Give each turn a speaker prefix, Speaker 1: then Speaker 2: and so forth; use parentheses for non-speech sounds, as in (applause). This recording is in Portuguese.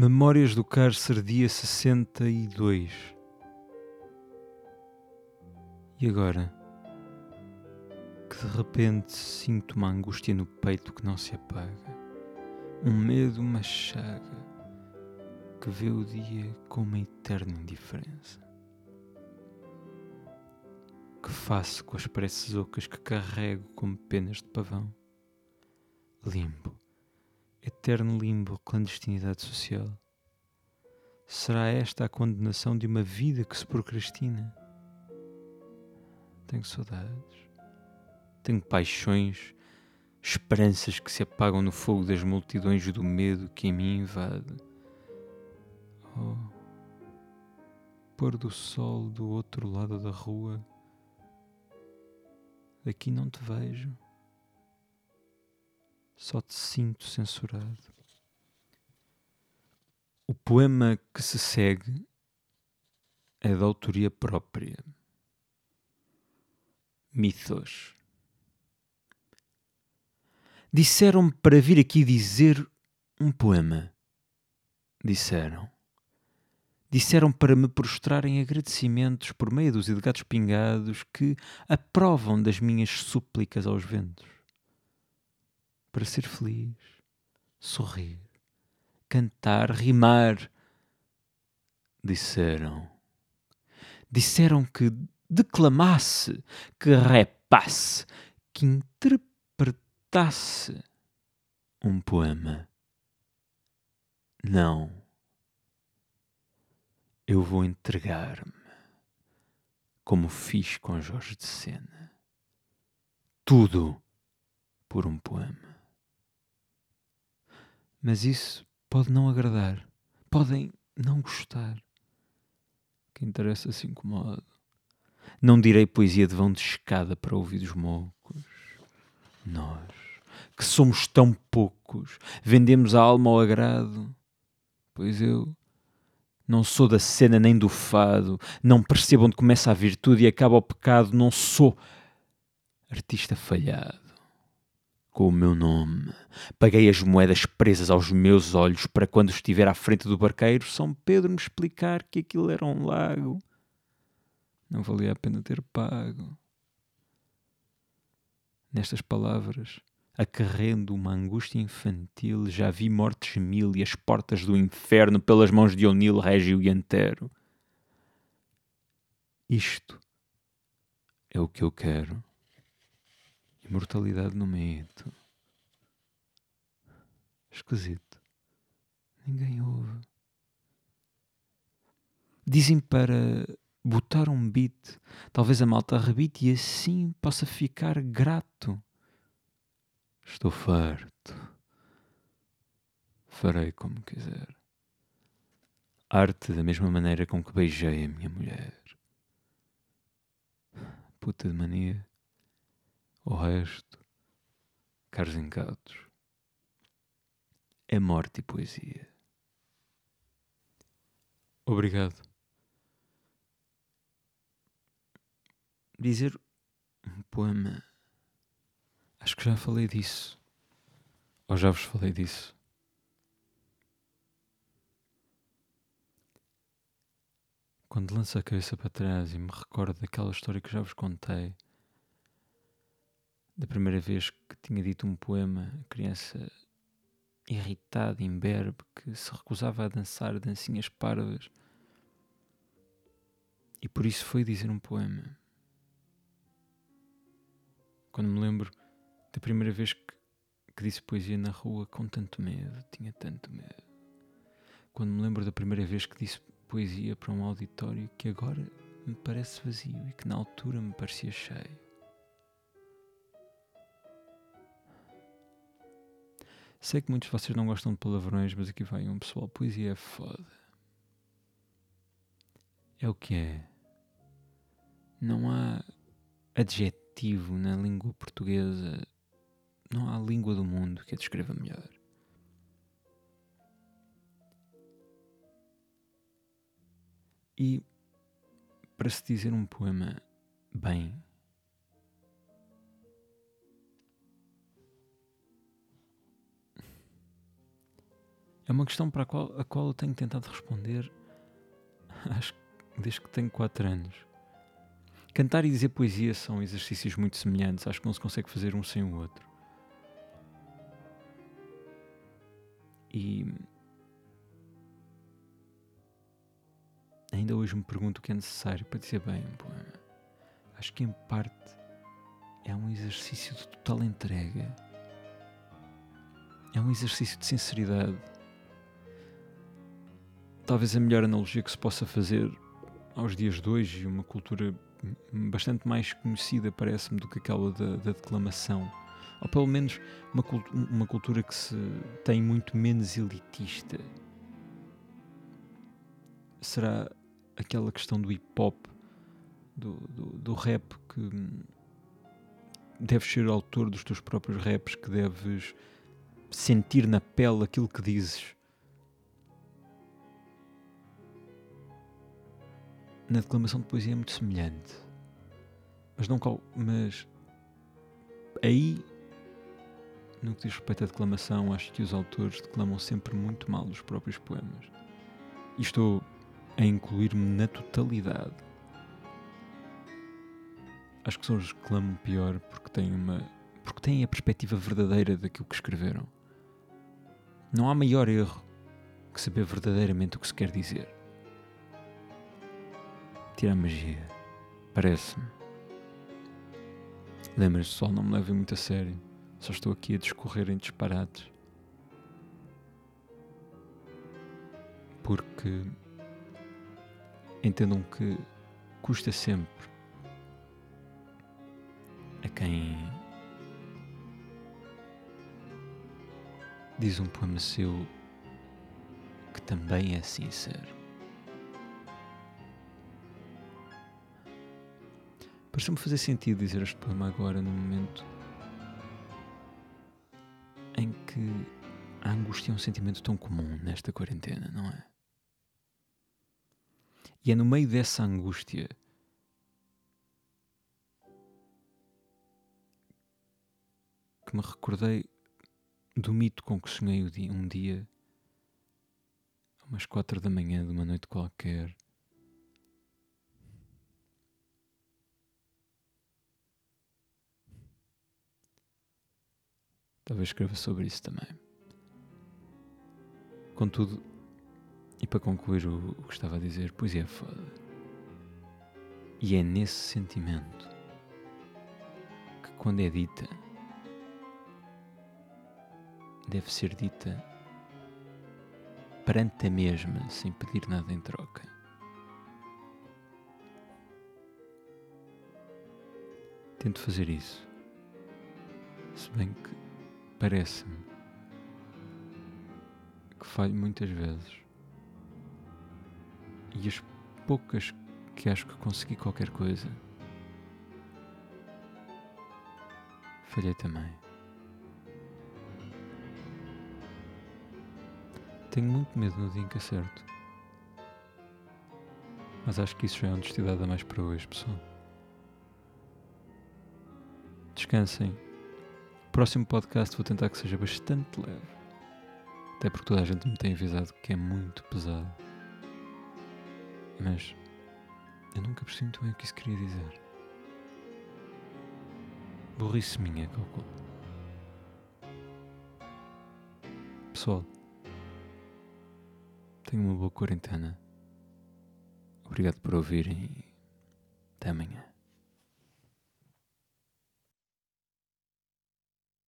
Speaker 1: Memórias do Cárcere, dia 62. E agora? Que de repente sinto uma angústia no peito que não se apaga. Um medo, uma chaga que vê o dia com uma eterna indiferença. Que faço com as preces ocas que carrego como penas de pavão? Limbo eterno limbo, clandestinidade social? Será esta a condenação de uma vida que se procrastina? Tenho saudades, tenho paixões, esperanças que se apagam no fogo das multidões do medo que em mim invade. Oh, pôr do sol do outro lado da rua, daqui não te vejo só te sinto censurado. O poema que se segue é da autoria própria. Mitos. Disseram-me para vir aqui dizer um poema. Disseram. Disseram para me prostrar em agradecimentos por meio dos educados pingados que aprovam das minhas súplicas aos ventos para ser feliz, sorrir, cantar, rimar. Disseram. Disseram que declamasse, que repasse, que interpretasse um poema. Não. Eu vou entregar-me, como fiz com Jorge de Sena. Tudo por um poema. Mas isso pode não agradar. Podem não gostar. Que interessa se incomoda. Não direi poesia de vão de escada para ouvidos moucos. Nós, que somos tão poucos, vendemos a alma ao agrado. Pois eu não sou da cena nem do fado, não percebo onde começa a virtude e acaba o pecado, não sou artista falhado com o meu nome. Paguei as moedas presas aos meus olhos para quando estiver à frente do barqueiro, São Pedro me explicar que aquilo era um lago. Não valia a pena ter pago. Nestas palavras, acarrendo uma angústia infantil, já vi mortes mil e as portas do inferno pelas mãos de Onil, Régio e Antero. Isto é o que eu quero. Imortalidade no mito. Esquisito. Ninguém ouve. Dizem para botar um beat. Talvez a malta rebite e assim possa ficar grato. Estou farto. Farei como quiser. Arte da mesma maneira com que beijei a minha mulher. Puta de mania. O resto, caros encados, é morte e poesia. Obrigado. Dizer um poema. Acho que já falei disso. Ou já vos falei disso. Quando lanço a cabeça para trás e me recordo daquela história que já vos contei da primeira vez que tinha dito um poema, a criança irritada, imberbe, que se recusava a dançar dancinhas parvas e por isso foi dizer um poema. Quando me lembro da primeira vez que, que disse poesia na rua com tanto medo, tinha tanto medo. Quando me lembro da primeira vez que disse poesia para um auditório que agora me parece vazio e que na altura me parecia cheio. Sei que muitos de vocês não gostam de palavrões, mas aqui vai um pessoal. Poesia é foda. É o que é. Não há adjetivo na língua portuguesa. Não há língua do mundo que a descreva melhor. E para se dizer um poema bem, é uma questão para a qual, a qual eu tenho tentado responder (laughs) acho desde que tenho 4 anos. Cantar e dizer poesia são exercícios muito semelhantes, acho que não se consegue fazer um sem o outro. E ainda hoje me pergunto o que é necessário para dizer bem um poema. Acho que em parte é um exercício de total entrega. É um exercício de sinceridade. Talvez a melhor analogia que se possa fazer aos dias de hoje, uma cultura bastante mais conhecida, parece-me, do que aquela da, da, declamação. Ou pelo menos uma, uma cultura que se tem muito menos elitista. Será aquela questão do hip hop, do, do, do rap, que deves ser autor dos teus próprios raps, que deves sentir na pele aquilo que dizes. Na declamação de poesia é muito semelhante. Mas não mas aí no que diz respeito à declamação, acho que os autores declamam sempre muito mal os próprios poemas. E estou a incluir-me na totalidade. Acho que são os que declamam pior porque têm uma porque têm a perspectiva verdadeira daquilo que escreveram. Não há maior erro que saber verdadeiramente o que se quer dizer. Tira a magia. Parece-me. Lembras-te, pessoal, não me levem muito a sério. Só estou aqui a discorrer em disparates. Porque entendam que custa sempre a quem diz um poema seu que também é sincero. Pareceu-me fazer sentido dizer este poema agora, no momento em que a angústia é um sentimento tão comum nesta quarentena, não é? E é no meio dessa angústia que me recordei do mito com que sonhei um dia, umas quatro da manhã de uma noite qualquer. Talvez escreva sobre isso também. Contudo, e para concluir o, o que estava a dizer, poesia é foda. E é nesse sentimento que, quando é dita, deve ser dita perante a mesma, sem pedir nada em troca. Tento fazer isso, se bem que parece-me que falho muitas vezes. E as poucas que acho que consegui qualquer coisa, falhei também. Tenho muito medo no dia em que acerto. Mas acho que isso já é honestidade a mais para hoje, pessoal. Descansem. Próximo podcast vou tentar que seja bastante leve. Até porque toda a gente me tem avisado que é muito pesado. Mas eu nunca percebi muito bem o que isso queria dizer. Burrice minha, calculo. Pessoal, tenham uma boa quarentena. Obrigado por ouvirem. Até amanhã.